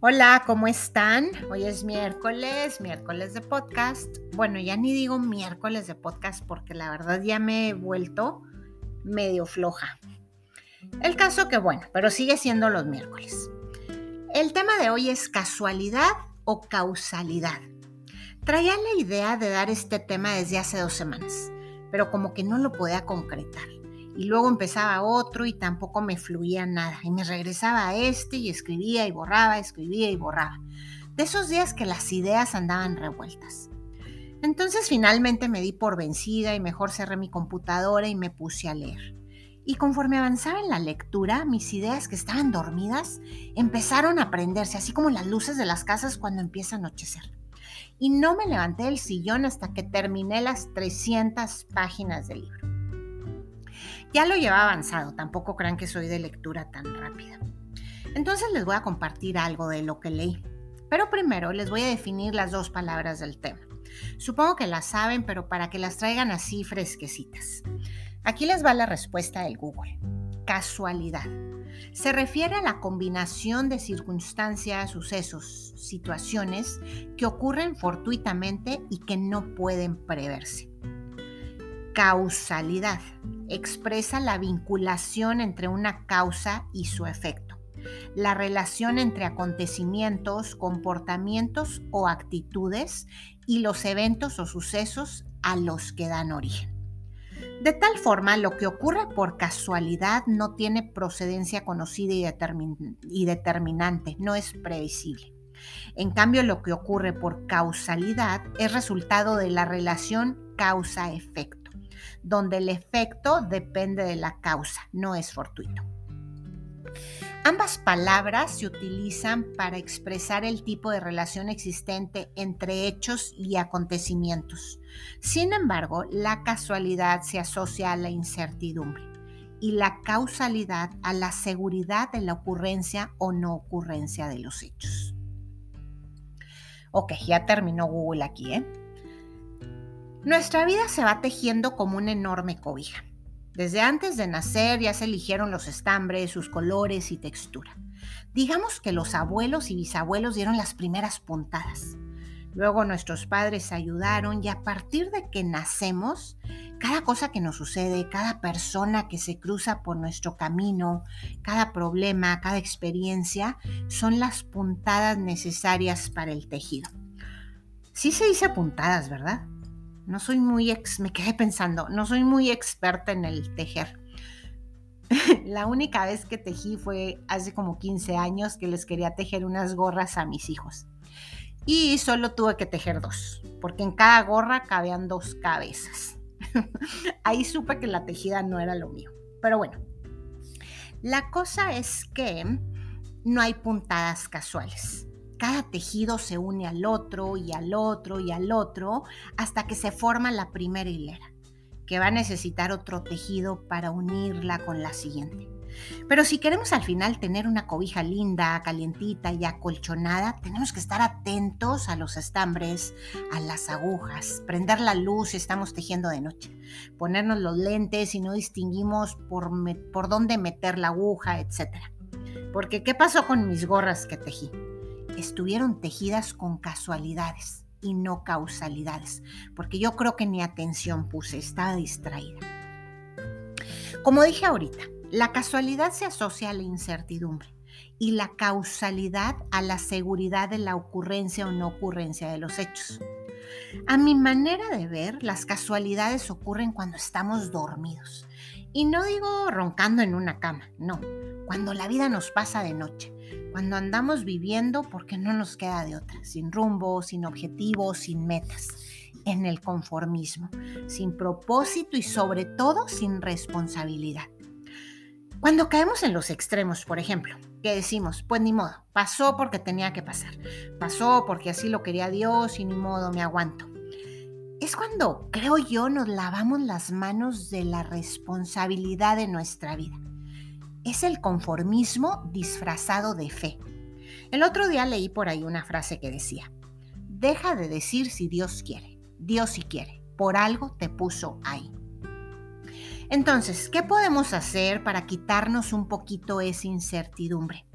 Hola, ¿cómo están? Hoy es miércoles, miércoles de podcast. Bueno, ya ni digo miércoles de podcast porque la verdad ya me he vuelto medio floja. El caso que bueno, pero sigue siendo los miércoles. El tema de hoy es casualidad o causalidad. Traía la idea de dar este tema desde hace dos semanas, pero como que no lo podía concretar y luego empezaba otro y tampoco me fluía nada. Y me regresaba a este y escribía y borraba, escribía y borraba. De esos días que las ideas andaban revueltas. Entonces finalmente me di por vencida y mejor cerré mi computadora y me puse a leer. Y conforme avanzaba en la lectura, mis ideas que estaban dormidas empezaron a prenderse, así como las luces de las casas cuando empieza a anochecer. Y no me levanté del sillón hasta que terminé las 300 páginas del libro. Ya lo lleva avanzado, tampoco crean que soy de lectura tan rápida. Entonces les voy a compartir algo de lo que leí. Pero primero les voy a definir las dos palabras del tema. Supongo que las saben, pero para que las traigan así fresquecitas. Aquí les va la respuesta del Google. Casualidad. Se refiere a la combinación de circunstancias, sucesos, situaciones que ocurren fortuitamente y que no pueden preverse. Causalidad expresa la vinculación entre una causa y su efecto, la relación entre acontecimientos, comportamientos o actitudes y los eventos o sucesos a los que dan origen. De tal forma, lo que ocurre por casualidad no tiene procedencia conocida y, determinante, no es previsible. En cambio, lo que ocurre por causalidad es resultado de la relación causa-efecto donde el efecto depende de la causa, no es fortuito. Ambas palabras se utilizan para expresar el tipo de relación existente entre hechos y acontecimientos. Sin embargo, la casualidad se asocia a la incertidumbre y la causalidad a la seguridad de la ocurrencia o no ocurrencia de los hechos. Ok, ya terminó Google aquí, ¿eh? Nuestra vida se va tejiendo como una enorme cobija. Desde antes de nacer ya se eligieron los estambres, sus colores y textura. Digamos que los abuelos y bisabuelos dieron las primeras puntadas. Luego nuestros padres ayudaron y a partir de que nacemos, cada cosa que nos sucede, cada persona que se cruza por nuestro camino, cada problema, cada experiencia, son las puntadas necesarias para el tejido. Sí se dice puntadas, ¿verdad? No soy muy me quedé pensando, no soy muy experta en el tejer. La única vez que tejí fue hace como 15 años que les quería tejer unas gorras a mis hijos. Y solo tuve que tejer dos, porque en cada gorra cabían dos cabezas. Ahí supe que la tejida no era lo mío. Pero bueno, la cosa es que no hay puntadas casuales. Cada tejido se une al otro y al otro y al otro hasta que se forma la primera hilera, que va a necesitar otro tejido para unirla con la siguiente. Pero si queremos al final tener una cobija linda, calientita y acolchonada, tenemos que estar atentos a los estambres, a las agujas, prender la luz si estamos tejiendo de noche, ponernos los lentes si no distinguimos por, por dónde meter la aguja, etc. Porque ¿qué pasó con mis gorras que tejí? Estuvieron tejidas con casualidades y no causalidades, porque yo creo que ni atención puse, estaba distraída. Como dije ahorita, la casualidad se asocia a la incertidumbre y la causalidad a la seguridad de la ocurrencia o no ocurrencia de los hechos. A mi manera de ver, las casualidades ocurren cuando estamos dormidos. Y no digo roncando en una cama, no, cuando la vida nos pasa de noche, cuando andamos viviendo porque no nos queda de otra, sin rumbo, sin objetivos, sin metas, en el conformismo, sin propósito y sobre todo sin responsabilidad. Cuando caemos en los extremos, por ejemplo, que decimos, pues ni modo, pasó porque tenía que pasar, pasó porque así lo quería Dios y ni modo, me aguanto. Es cuando, creo yo, nos lavamos las manos de la responsabilidad de nuestra vida es el conformismo disfrazado de fe. El otro día leí por ahí una frase que decía, deja de decir si Dios quiere, Dios sí quiere, por algo te puso ahí. Entonces, ¿qué podemos hacer para quitarnos un poquito esa incertidumbre?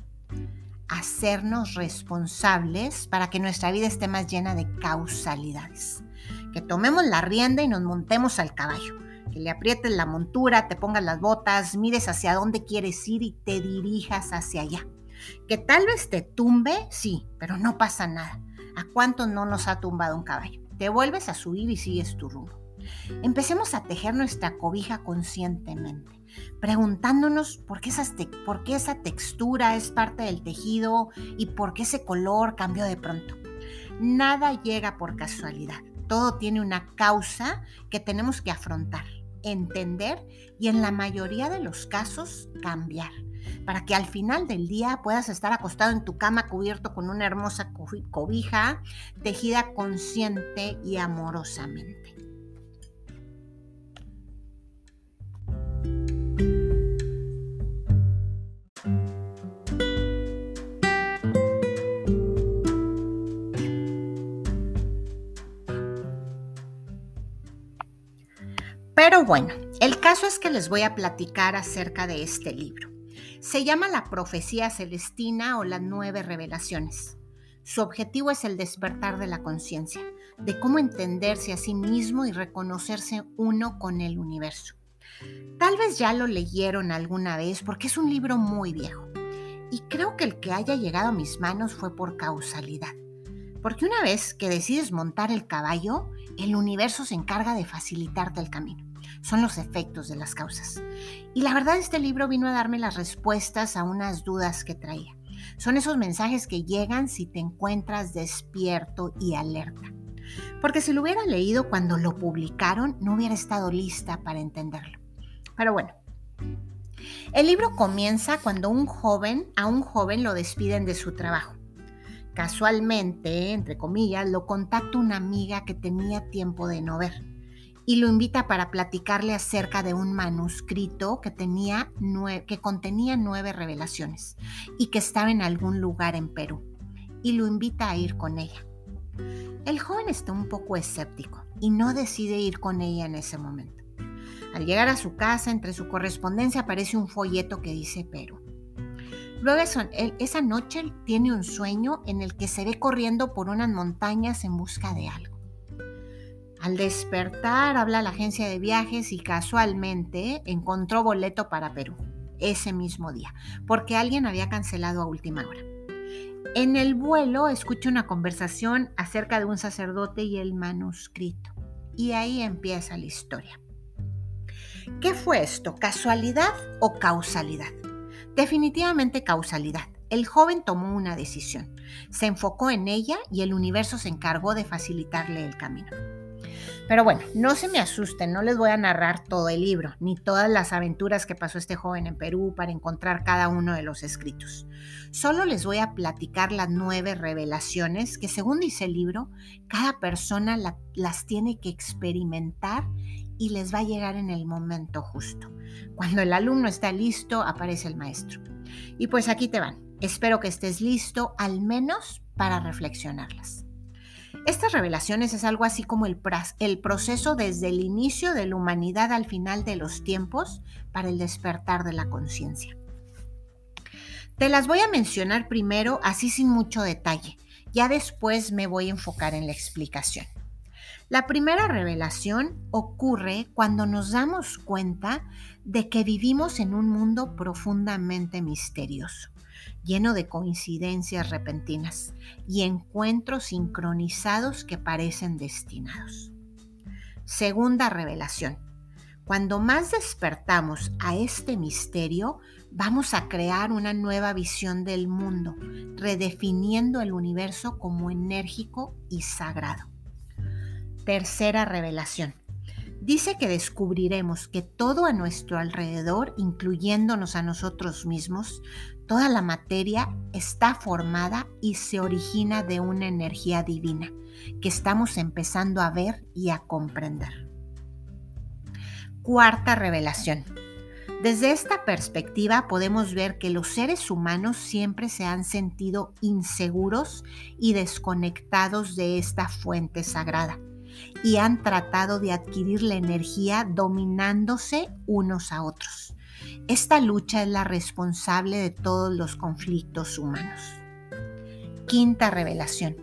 hacernos responsables para que nuestra vida esté más llena de causalidades. Que tomemos la rienda y nos montemos al caballo. Que le aprietes la montura, te pongas las botas, mires hacia dónde quieres ir y te dirijas hacia allá. Que tal vez te tumbe, sí, pero no pasa nada. ¿A cuánto no nos ha tumbado un caballo? Te vuelves a subir y sigues tu rumbo. Empecemos a tejer nuestra cobija conscientemente, preguntándonos por qué, por qué esa textura es parte del tejido y por qué ese color cambió de pronto. Nada llega por casualidad. Todo tiene una causa que tenemos que afrontar, entender y en la mayoría de los casos cambiar para que al final del día puedas estar acostado en tu cama cubierto con una hermosa cobija tejida consciente y amorosamente. Pero bueno, el caso es que les voy a platicar acerca de este libro. Se llama La Profecía Celestina o las Nueve Revelaciones. Su objetivo es el despertar de la conciencia, de cómo entenderse a sí mismo y reconocerse uno con el universo. Tal vez ya lo leyeron alguna vez porque es un libro muy viejo. Y creo que el que haya llegado a mis manos fue por causalidad. Porque una vez que decides montar el caballo, el universo se encarga de facilitarte el camino son los efectos de las causas. Y la verdad este libro vino a darme las respuestas a unas dudas que traía. Son esos mensajes que llegan si te encuentras despierto y alerta. Porque si lo hubiera leído cuando lo publicaron, no hubiera estado lista para entenderlo. Pero bueno, el libro comienza cuando un joven, a un joven lo despiden de su trabajo. Casualmente, entre comillas, lo contacta una amiga que tenía tiempo de no ver y lo invita para platicarle acerca de un manuscrito que, tenía que contenía nueve revelaciones y que estaba en algún lugar en Perú, y lo invita a ir con ella. El joven está un poco escéptico y no decide ir con ella en ese momento. Al llegar a su casa, entre su correspondencia aparece un folleto que dice Perú. Luego esa noche tiene un sueño en el que se ve corriendo por unas montañas en busca de algo. Al despertar habla la agencia de viajes y casualmente encontró boleto para Perú ese mismo día, porque alguien había cancelado a última hora. En el vuelo escucha una conversación acerca de un sacerdote y el manuscrito. Y ahí empieza la historia. ¿Qué fue esto? ¿Casualidad o causalidad? Definitivamente causalidad. El joven tomó una decisión, se enfocó en ella y el universo se encargó de facilitarle el camino. Pero bueno, no se me asusten, no les voy a narrar todo el libro, ni todas las aventuras que pasó este joven en Perú para encontrar cada uno de los escritos. Solo les voy a platicar las nueve revelaciones que según dice el libro, cada persona las tiene que experimentar y les va a llegar en el momento justo. Cuando el alumno está listo, aparece el maestro. Y pues aquí te van. Espero que estés listo al menos para reflexionarlas. Estas revelaciones es algo así como el, proceso desde el inicio de la humanidad al final de los tiempos para el despertar de la conciencia. Te las voy a mencionar primero así sin mucho detalle, ya después me voy a enfocar en la explicación. La primera revelación ocurre cuando nos damos cuenta de que vivimos en un mundo profundamente misterioso lleno de coincidencias repentinas y encuentros sincronizados que parecen destinados. Segunda revelación. Cuando más despertamos a este misterio, vamos a crear una nueva visión del mundo, redefiniendo el universo como enérgico y sagrado. Tercera revelación. Dice que descubriremos que todo a nuestro alrededor, incluyéndonos a nosotros mismos, toda la materia está formada y se origina de una energía divina que estamos empezando a ver y a comprender. Cuarta revelación. Desde esta perspectiva podemos ver que los seres humanos siempre se han sentido inseguros y desconectados de esta fuente sagrada y han tratado de adquirir la energía dominándose unos a otros. Esta lucha es la responsable de todos los conflictos humanos. Quinta revelación.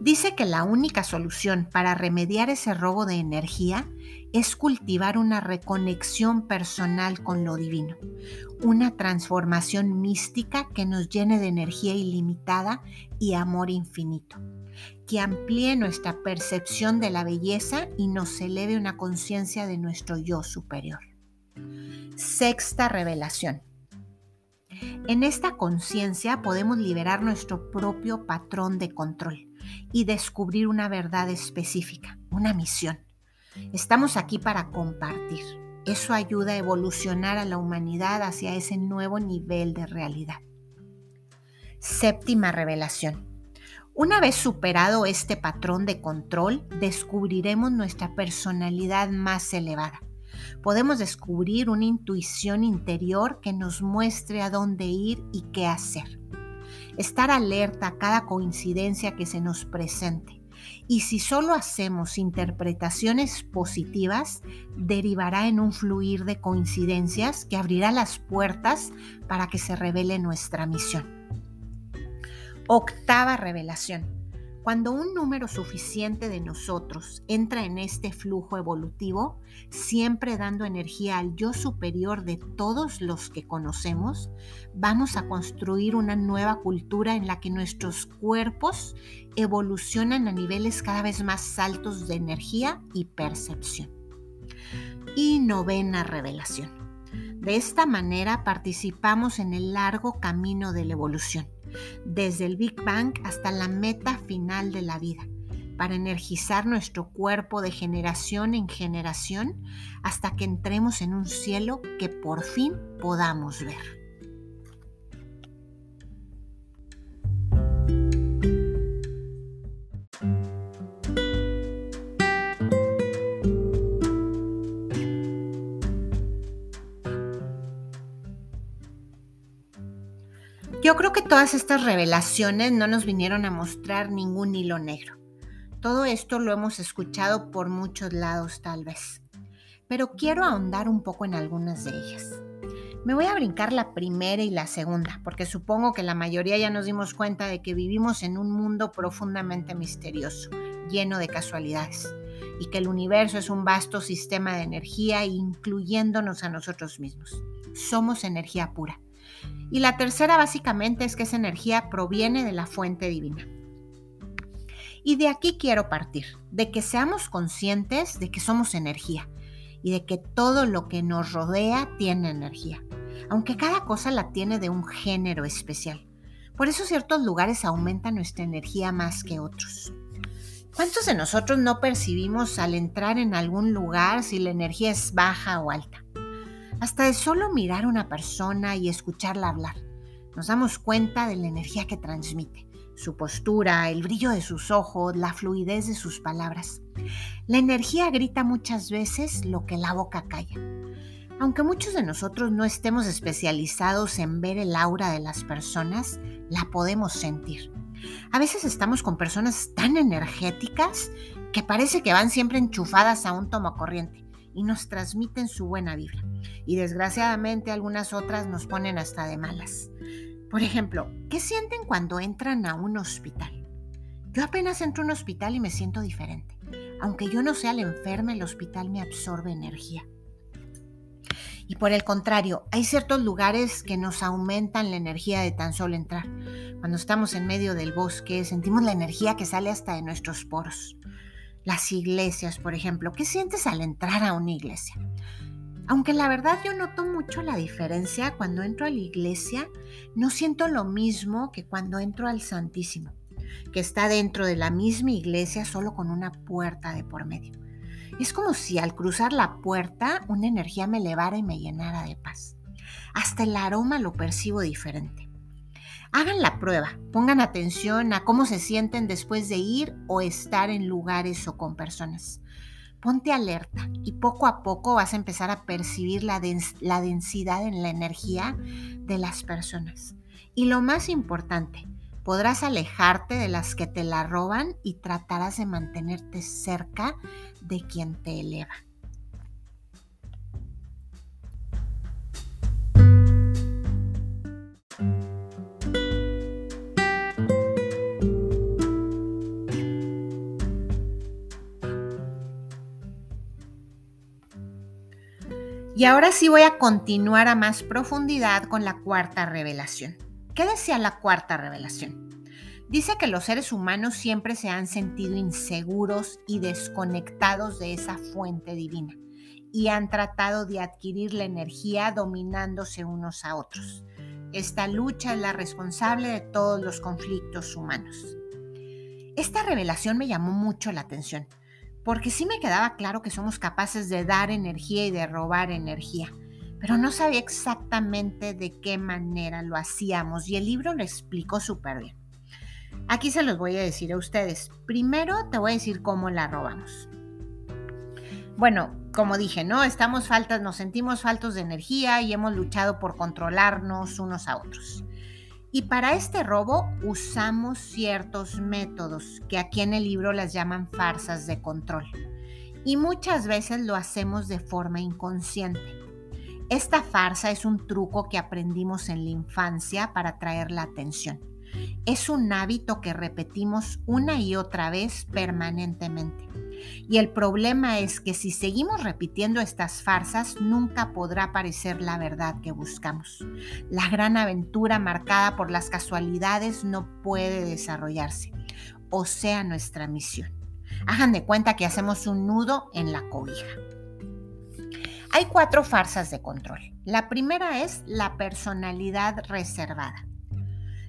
Dice que la única solución para remediar ese robo de energía es cultivar una reconexión personal con lo divino, una transformación mística que nos llene de energía ilimitada y amor infinito, que amplíe nuestra percepción de la belleza y nos eleve una conciencia de nuestro yo superior. Sexta revelación. En esta conciencia podemos liberar nuestro propio patrón de control y descubrir una verdad específica, una misión. Estamos aquí para compartir. Eso ayuda a evolucionar a la humanidad hacia ese nuevo nivel de realidad. Séptima revelación. Una vez superado este patrón de control, descubriremos nuestra personalidad más elevada. Podemos descubrir una intuición interior que nos muestre a dónde ir y qué hacer estar alerta a cada coincidencia que se nos presente. Y si solo hacemos interpretaciones positivas, derivará en un fluir de coincidencias que abrirá las puertas para que se revele nuestra misión. Octava revelación. Cuando un número suficiente de nosotros entra en este flujo evolutivo, siempre dando energía al yo superior de todos los que conocemos, vamos a construir una nueva cultura en la que nuestros cuerpos evolucionan a niveles cada vez más altos de energía y percepción. Y novena revelación. De esta manera participamos en el largo camino de la evolución desde el Big Bang hasta la meta final de la vida, para energizar nuestro cuerpo de generación en generación hasta que entremos en un cielo que por fin podamos ver. Yo creo que todas estas revelaciones no nos vinieron a mostrar ningún hilo negro. Todo esto lo hemos escuchado por muchos lados tal vez, pero quiero ahondar un poco en algunas de ellas. Me voy a brincar la primera y la segunda, porque supongo que la mayoría ya nos dimos cuenta de que vivimos en un mundo profundamente misterioso, lleno de casualidades, y que el universo es un vasto sistema de energía, incluyéndonos a nosotros mismos. Somos energía pura y la tercera básicamente es que esa energía proviene de la fuente divina. Y de aquí quiero partir, de que seamos conscientes de que somos energía y de que todo lo que nos rodea tiene energía, aunque cada cosa la tiene de un género especial. Por eso ciertos lugares aumentan nuestra energía más que otros. ¿Cuántos de nosotros no percibimos al entrar en algún lugar si la energía es baja o alta? Hasta de solo mirar a una persona y escucharla hablar, nos damos cuenta de la energía que transmite, su postura, el brillo de sus ojos, la fluidez de sus palabras. La energía grita muchas veces lo que la boca calla. Aunque muchos de nosotros no estemos especializados en ver el aura de las personas, la podemos sentir. A veces estamos con personas tan energéticas que parece que van siempre enchufadas a un tomacorriente y nos transmiten su buena vibra. Y desgraciadamente algunas otras nos ponen hasta de malas. Por ejemplo, ¿qué sienten cuando entran a un hospital? Yo apenas entro a un hospital y me siento diferente. Aunque yo no sea la enferma, el hospital me absorbe energía. Y por el contrario, hay ciertos lugares que nos aumentan la energía de tan solo entrar. Cuando estamos en medio del bosque, sentimos la energía que sale hasta de nuestros poros. Las iglesias, por ejemplo, ¿qué sientes al entrar a una iglesia? Aunque la verdad yo noto mucho la diferencia cuando entro a la iglesia, no siento lo mismo que cuando entro al Santísimo, que está dentro de la misma iglesia solo con una puerta de por medio. Es como si al cruzar la puerta una energía me elevara y me llenara de paz. Hasta el aroma lo percibo diferente. Hagan la prueba, pongan atención a cómo se sienten después de ir o estar en lugares o con personas. Ponte alerta y poco a poco vas a empezar a percibir la, densidad en la energía de las personas. Y lo más importante, podrás alejarte de las que te la roban y tratarás de mantenerte cerca de quien te eleva. Y ahora sí voy a continuar a más profundidad con la cuarta revelación. ¿Qué decía la cuarta revelación? Dice que los seres humanos siempre se han sentido inseguros y desconectados de esa fuente divina y han tratado de adquirir la energía dominándose unos a otros. Esta lucha es la responsable de todos los conflictos humanos. Esta revelación me llamó mucho la atención, porque sí me quedaba claro que somos capaces de dar energía y de robar energía, pero no sabía exactamente de qué manera lo hacíamos y el libro lo explicó súper bien. Aquí se los voy a decir a ustedes. Primero te voy a decir cómo la robamos. Bueno, como dije, ¿no? Estamos faltas, nos sentimos faltos de energía y hemos luchado por controlarnos unos a otros. Y para este robo usamos ciertos métodos que aquí en el libro las llaman farsas de control. Y muchas veces lo hacemos de forma inconsciente. Esta farsa es un truco que aprendimos en la infancia para atraer la atención. Es un hábito que repetimos una y otra vez permanentemente. Y el problema es que si seguimos repitiendo estas farsas, nunca podrá aparecer la verdad que buscamos. La gran aventura marcada por las casualidades no puede desarrollarse, o sea, nuestra misión. Hagan de cuenta que hacemos un nudo en la cobija. Hay cuatro farsas de control. La primera es la personalidad reservada.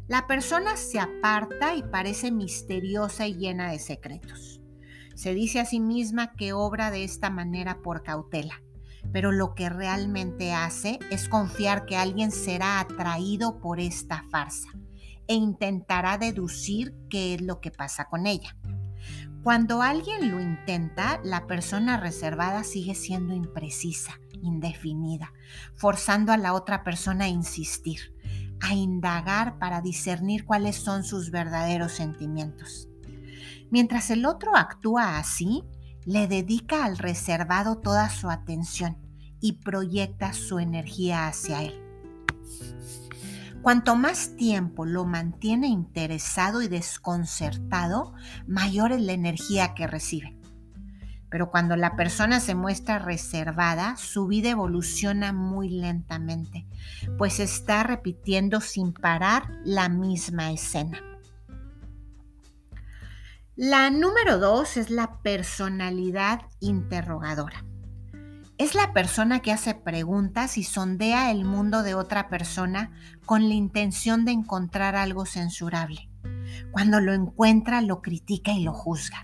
La persona se aparta y parece misteriosa y llena de secretos. Se dice a sí misma que obra de esta manera por cautela, pero lo que realmente hace es confiar que alguien será atraído por esta farsa e intentará deducir qué es lo que pasa con ella. Cuando alguien lo intenta, la persona reservada sigue siendo imprecisa, indefinida, forzando a la otra persona a insistir a indagar para discernir cuáles son sus verdaderos sentimientos. Mientras el otro actúa así, le dedica al reservado toda su atención y proyecta su energía hacia él. Cuanto más tiempo lo mantiene interesado y desconcertado, mayor es la energía que recibe. Pero cuando la persona se muestra reservada, su vida evoluciona muy lentamente, pues está repitiendo sin parar la misma escena. La número dos es la personalidad interrogadora. Es la persona que hace preguntas y sondea el mundo de otra persona con la intención de encontrar algo censurable. Cuando lo encuentra, lo critica y lo juzga.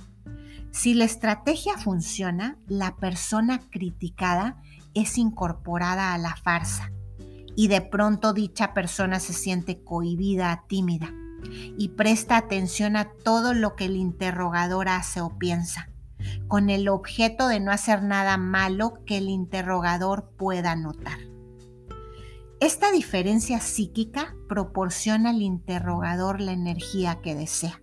Si la estrategia funciona, la persona criticada es incorporada a la farsa y de pronto dicha persona se siente cohibida, tímida y presta atención a todo lo que el interrogador hace o piensa, con el objeto de no hacer nada malo que el interrogador pueda notar. Esta diferencia psíquica proporciona al interrogador la energía que desea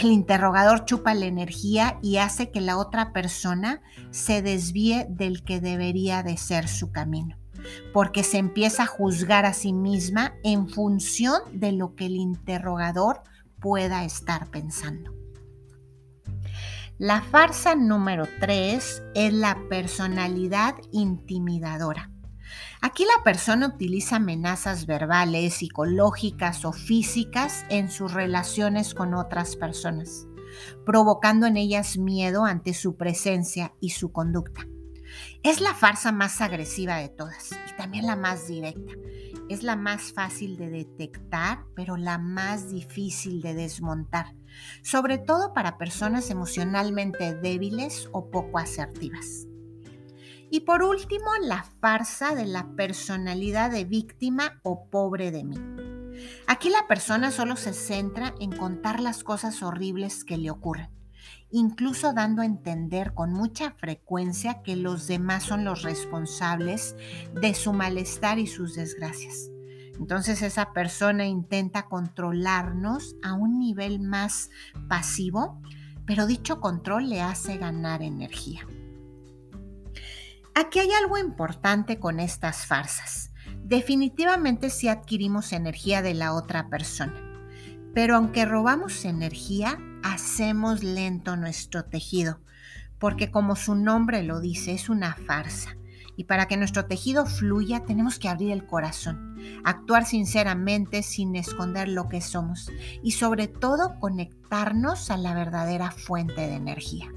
el interrogador chupa la energía y hace que la otra persona se desvíe del que debería de ser su camino, porque se empieza a juzgar a sí misma en función de lo que el interrogador pueda estar pensando. La farsa número 3 es la personalidad intimidadora. Aquí la persona utiliza amenazas verbales, psicológicas o físicas en sus relaciones con otras personas, provocando en ellas miedo ante su presencia y su conducta. Es la farsa más agresiva de todas y también la más directa. Es la más fácil de detectar, pero la más difícil de desmontar, sobre todo para personas emocionalmente débiles o poco asertivas. Y por último, la farsa de la personalidad de víctima o pobre de mí. Aquí la persona solo se centra en contar las cosas horribles que le ocurren, incluso dando a entender con mucha frecuencia que los demás son los responsables de su malestar y sus desgracias. Entonces esa persona intenta controlarnos a un nivel más pasivo, pero dicho control le hace ganar energía. Aquí hay algo importante con estas farsas. Definitivamente sí adquirimos energía de la otra persona, pero aunque robamos energía, hacemos lento nuestro tejido, porque como su nombre lo dice, es una farsa Y para que nuestro tejido fluya, tenemos que abrir el corazón, actuar sinceramente sin esconder lo que somos y sobre todo conectarnos a la verdadera fuente de energía.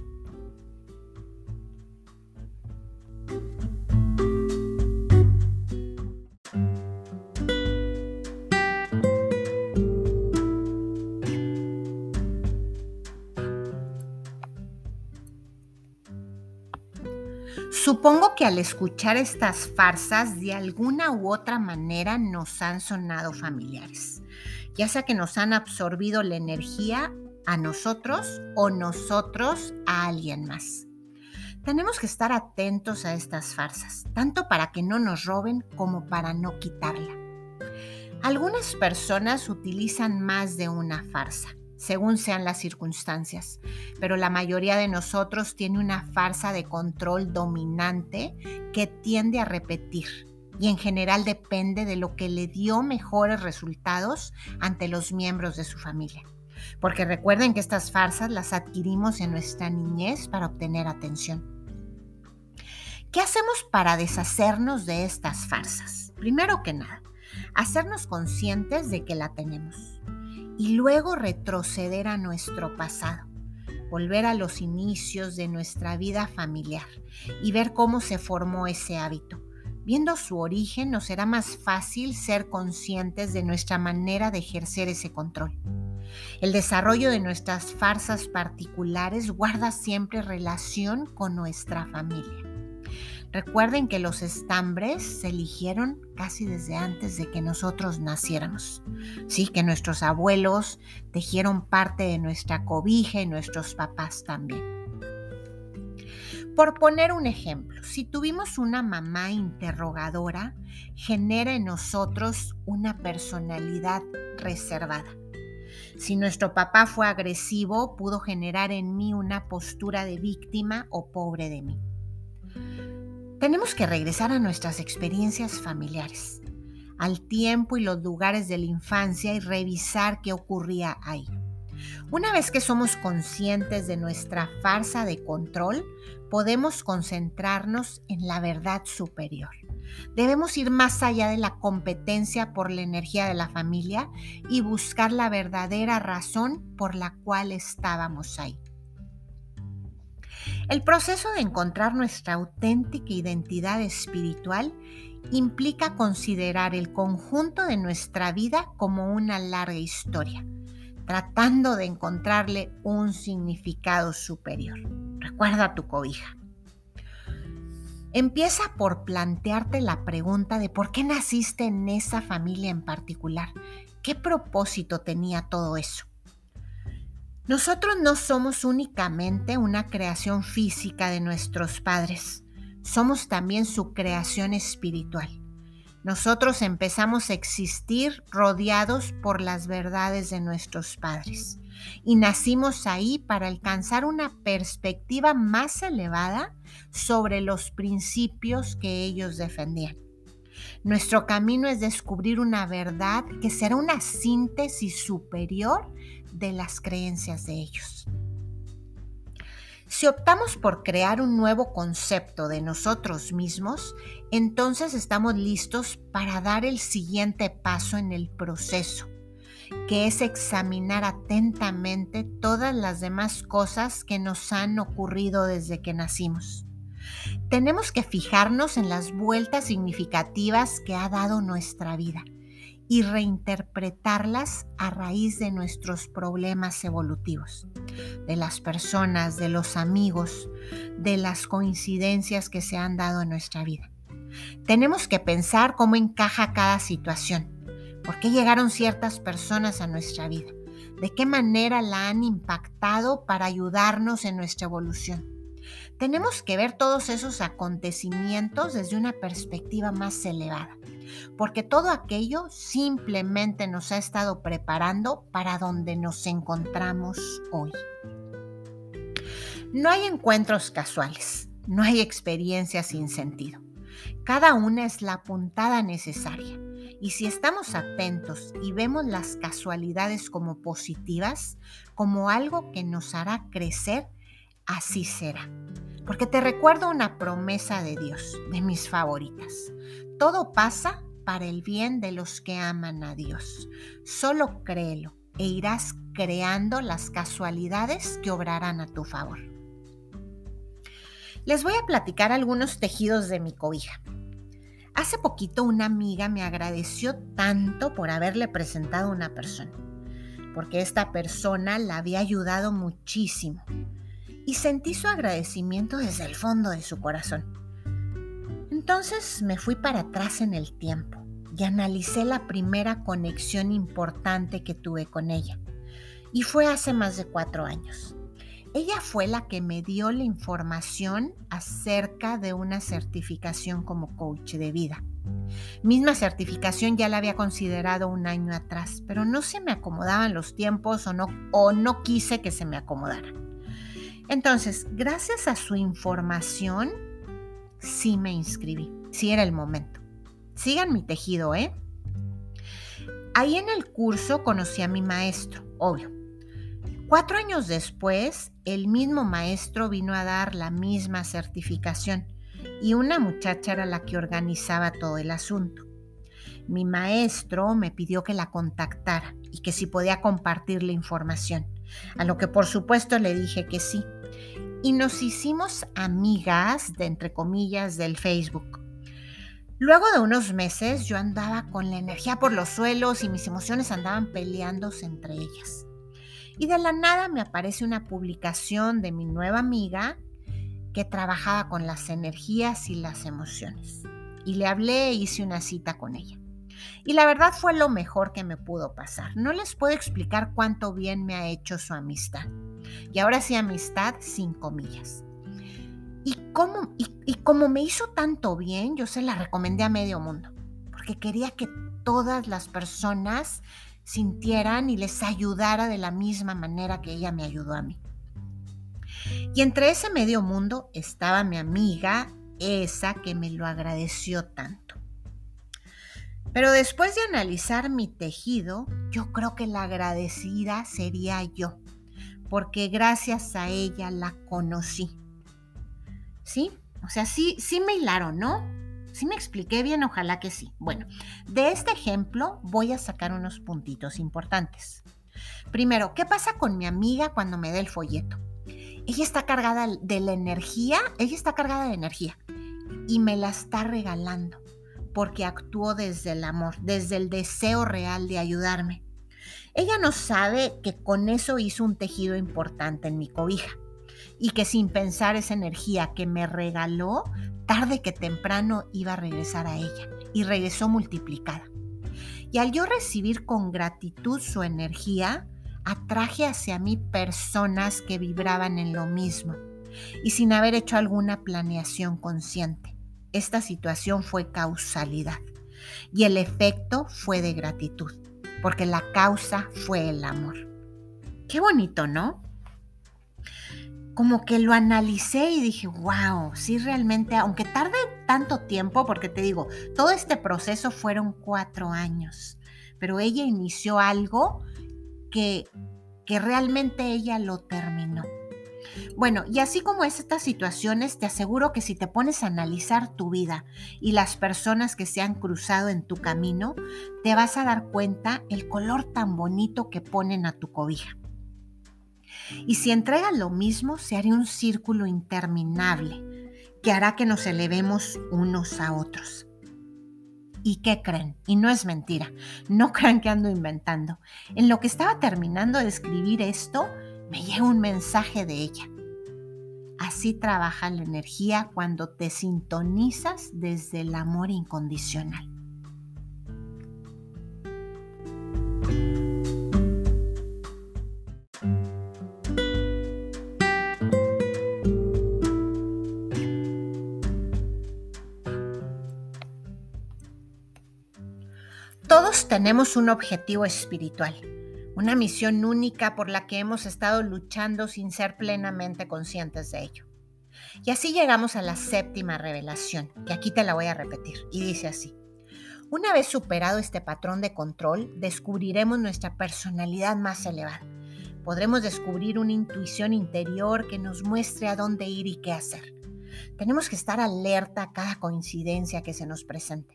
Supongo que al escuchar estas farsas de alguna u otra manera nos han sonado familiares, ya sea que nos han absorbido la energía a nosotros o nosotros a alguien más. Tenemos que estar atentos a estas farsas, tanto para que no nos roben como para no quitarla. Algunas personas utilizan más de una farsa según sean las circunstancias, pero la mayoría de nosotros tiene una farsa de control dominante que tiende a repetir y en general depende de lo que le dio mejores resultados ante los miembros de su familia. Porque recuerden que estas farsas las adquirimos en nuestra niñez para obtener atención. ¿Qué hacemos para deshacernos de estas farsas? Primero que nada, hacernos conscientes de que la tenemos y luego retroceder a nuestro pasado, volver a los inicios de nuestra vida familiar y ver cómo se formó ese hábito. Viendo su origen nos será más fácil ser conscientes de nuestra manera de ejercer ese control. El desarrollo de nuestras farsas particulares guarda siempre relación con nuestra familia. Recuerden que los estambres se eligieron casi desde antes de que nosotros naciéramos. Sí, que nuestros abuelos tejieron parte de nuestra cobija y nuestros papás también. Por poner un ejemplo, si tuvimos una mamá interrogadora, genera en nosotros una personalidad reservada. Si nuestro papá fue agresivo, pudo generar en mí una postura de víctima o pobre de mí. Tenemos que regresar a nuestras experiencias familiares, al tiempo y los lugares de la infancia y revisar qué ocurría ahí. Una vez que somos conscientes de nuestra farsa de control, podemos concentrarnos en la verdad superior. Debemos ir más allá de la competencia por la energía de la familia y buscar la verdadera razón por la cual estábamos ahí. El proceso de encontrar nuestra auténtica identidad espiritual implica considerar el conjunto de nuestra vida como una larga historia, tratando de encontrarle un significado superior. Recuerda tu cobija. Empieza por plantearte la pregunta de por qué naciste en esa familia en particular. ¿Qué propósito tenía todo eso? Nosotros no somos únicamente una creación física de nuestros padres, somos también su creación espiritual. Nosotros empezamos a existir rodeados por las verdades de nuestros padres y nacimos ahí para alcanzar una perspectiva más elevada sobre los principios que ellos defendían. Nuestro camino es descubrir una verdad que será una síntesis superior de las creencias de ellos. Si optamos por crear un nuevo concepto de nosotros mismos, entonces estamos listos para dar el siguiente paso en el proceso, que es examinar atentamente todas las demás cosas que nos han ocurrido desde que nacimos. Tenemos que fijarnos en las vueltas significativas que ha dado nuestra vida y reinterpretarlas a raíz de nuestros problemas evolutivos, de las personas, de los amigos, de las coincidencias que se han dado en nuestra vida. Tenemos que pensar cómo encaja cada situación, por qué llegaron ciertas personas a nuestra vida, de qué manera la han impactado para ayudarnos en nuestra evolución. Tenemos que ver todos esos acontecimientos desde una perspectiva más elevada, porque todo aquello simplemente nos ha estado preparando para donde nos encontramos hoy. No hay encuentros casuales, no hay experiencias sin sentido. Cada una es la puntada necesaria. Y si estamos atentos y vemos las casualidades como positivas, como algo que nos hará crecer, así será. porque te recuerdo una promesa de Dios, de mis favoritas. Todo pasa para el bien de los que aman a Dios. Solo créelo e irás creando las casualidades que obrarán a tu favor. Les voy a platicar algunos tejidos de mi cobija. Hace poquito una amiga me agradeció tanto por haberle presentado a una persona, porque esta persona la había ayudado muchísimo y sentí su agradecimiento desde el fondo de su corazón. Entonces me fui para atrás en el tiempo y analicé la primera conexión importante que tuve con ella. Y fue hace más de cuatro años. Ella fue la que me dio la información acerca de una certificación como coach de vida. Misma certificación ya la había considerado un año atrás, pero no se me acomodaban los tiempos o no, o no quise que se me acomodara. Entonces, gracias a su información, sí me inscribí, sí era el momento. Sigan mi tejido, ¿eh? Ahí en el curso conocí a mi maestro, obvio. Cuatro años después, el mismo maestro vino a dar la misma certificación y una muchacha era la que organizaba todo el asunto. Mi maestro me pidió que la contactara y que si podía compartir la información, a lo que por supuesto le dije que sí. Y nos hicimos amigas, de entre comillas, del Facebook. Luego de unos meses yo andaba con la energía por los suelos y mis emociones andaban peleándose entre ellas. Y de la nada me aparece una publicación de mi nueva amiga que trabajaba con las energías y las emociones. Y le hablé e hice una cita con ella. Y la verdad fue lo mejor que me pudo pasar. No les puedo explicar cuánto bien me ha hecho su amistad. Y ahora sí amistad sin comillas. Y como, y, como me hizo tanto bien, yo se la recomendé a medio mundo, porque quería que todas las personas sintieran y les ayudara de la misma manera que ella me ayudó a mí. Y entre ese medio mundo estaba mi amiga, esa que me lo agradeció tanto. Pero después de analizar mi tejido, yo creo que la agradecida sería yo, porque gracias a ella la conocí. ¿Sí? O sea, sí, sí me hilaron, ¿no? ¿Sí me expliqué bien? Ojalá que sí. Bueno, de este ejemplo voy a sacar unos puntitos importantes. Primero, ¿qué pasa con mi amiga cuando me dé el folleto? Ella está cargada de la energía, ella está cargada de energía y me la está regalando porque actuó desde el amor, desde el deseo real de ayudarme. Ella no sabe que con eso hizo un tejido importante en mi cobija y que sin pensar esa energía que me regaló, tarde que temprano iba a regresar a ella y regresó multiplicada. Y al yo recibir con gratitud su energía, atraje hacia mí personas que vibraban en lo mismo y sin haber hecho alguna planeación consciente. Esta situación fue causalidad y el efecto fue de gratitud, porque la causa fue el amor. Qué bonito, ¿no? como que lo analicé y dije, wow, sí realmente, aunque tarde tanto tiempo, porque te digo, todo este proceso fueron cuatro años, pero ella inició algo que, que realmente ella lo terminó. Bueno, y así como estas situaciones, te aseguro que si te pones a analizar tu vida y las personas que se han cruzado en tu camino, te vas a dar cuenta el color tan bonito que ponen a tu cobija. Y si entrega lo mismo, se hará un círculo interminable que hará que nos elevemos unos a otros. ¿Y qué creen? Y no es mentira, no crean que ando inventando. En lo que estaba terminando de escribir esto, me llega un mensaje de ella. Así trabaja la energía cuando te sintonizas desde el amor incondicional. Todos tenemos un objetivo espiritual, una misión única por la que hemos estado luchando sin ser plenamente conscientes de ello. Y así llegamos a la séptima revelación, que aquí te la voy a repetir, y dice así. Una vez superado este patrón de control, descubriremos nuestra personalidad más elevada. Podremos descubrir una intuición interior que nos muestre a dónde ir y qué hacer. Tenemos que estar alerta a cada coincidencia que se nos presente.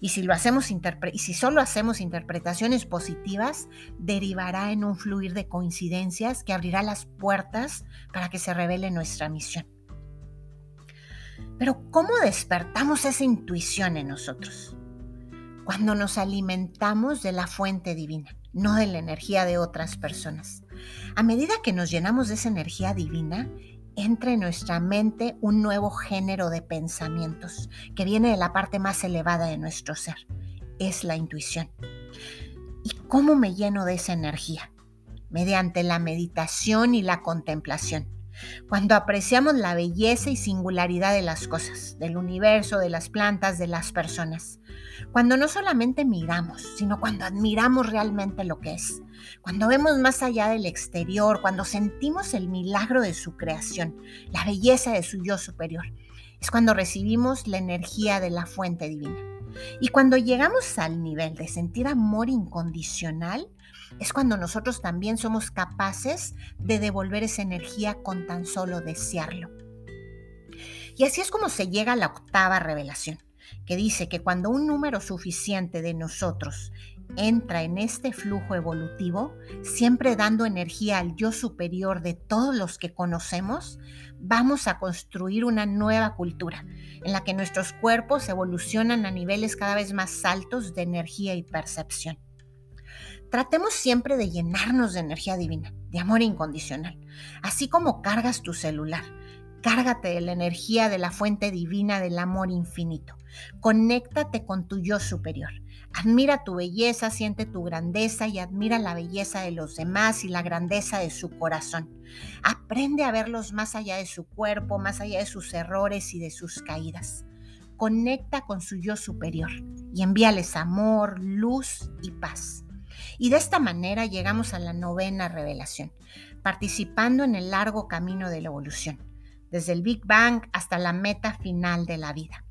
Y si, lo hacemos y si solo hacemos interpretaciones positivas, derivará en un fluir de coincidencias que abrirá las puertas para que se revele nuestra misión. Pero ¿cómo despertamos esa intuición en nosotros? Cuando nos alimentamos de la fuente divina, no de la energía de otras personas. A medida que nos llenamos de esa energía divina, entra en nuestra mente un nuevo género de pensamientos que viene de la parte más elevada de nuestro ser. Es la intuición. ¿Y cómo me lleno de esa energía? Mediante la meditación y la contemplación. Cuando apreciamos la belleza y singularidad de las cosas, del universo, de las plantas, de las personas. Cuando no solamente miramos, sino cuando admiramos realmente lo que es. Cuando vemos más allá del exterior, cuando sentimos el milagro de su creación, la belleza de su yo superior. Es cuando recibimos la energía de la fuente divina. Y cuando llegamos al nivel de sentir amor incondicional, es cuando nosotros también somos capaces de devolver esa energía con tan solo desearlo. Y así es como se llega a la octava revelación, que dice que cuando un número suficiente de nosotros entra en este flujo evolutivo, siempre dando energía al yo superior de todos los que conocemos, vamos a construir una nueva cultura en la que nuestros cuerpos evolucionan a niveles cada vez más altos de energía y percepción. Tratemos siempre de llenarnos de energía divina, de amor incondicional. Así como cargas tu celular, cárgate de la energía de la fuente divina del amor infinito. Conéctate con tu yo superior. Admira tu belleza, siente tu grandeza y admira la belleza de los demás y la grandeza de su corazón. Aprende a verlos más allá de su cuerpo, más allá de sus errores y de sus caídas. Conecta con su yo superior y envíales amor, luz y paz. Y de esta manera llegamos a la novena revelación, participando en el largo camino de la evolución, desde el Big Bang hasta la meta final de la vida,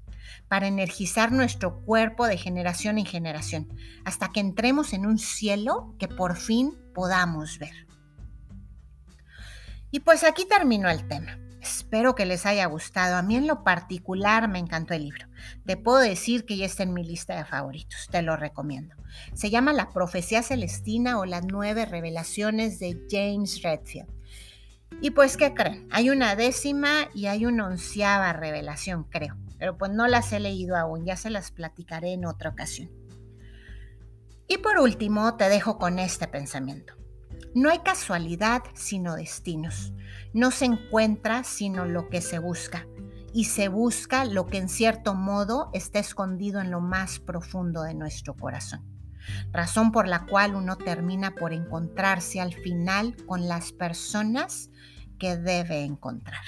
para energizar nuestro cuerpo de generación en generación, hasta que entremos en un cielo que por fin podamos ver. Y pues aquí terminó el tema. Espero que les haya gustado. A mí en lo particular me encantó el libro. Te puedo decir que ya está en mi lista de favoritos. Te lo recomiendo. Se llama La Profecía Celestina o las nueve revelaciones de James Redfield. Y pues, ¿qué creen? Hay una décima y hay una onceava revelación, creo. Pero pues no las he leído aún, ya se las platicaré en otra ocasión. Y por último, te dejo con este pensamiento. No hay casualidad sino destinos. No se encuentra sino lo que se busca. Y se busca lo que en cierto modo está escondido en lo más profundo de nuestro corazón razón por la cual uno termina por encontrarse al final con las personas que debe encontrar.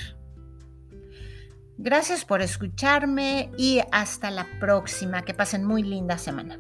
Gracias por escucharme y hasta la próxima. Que pasen muy linda semana.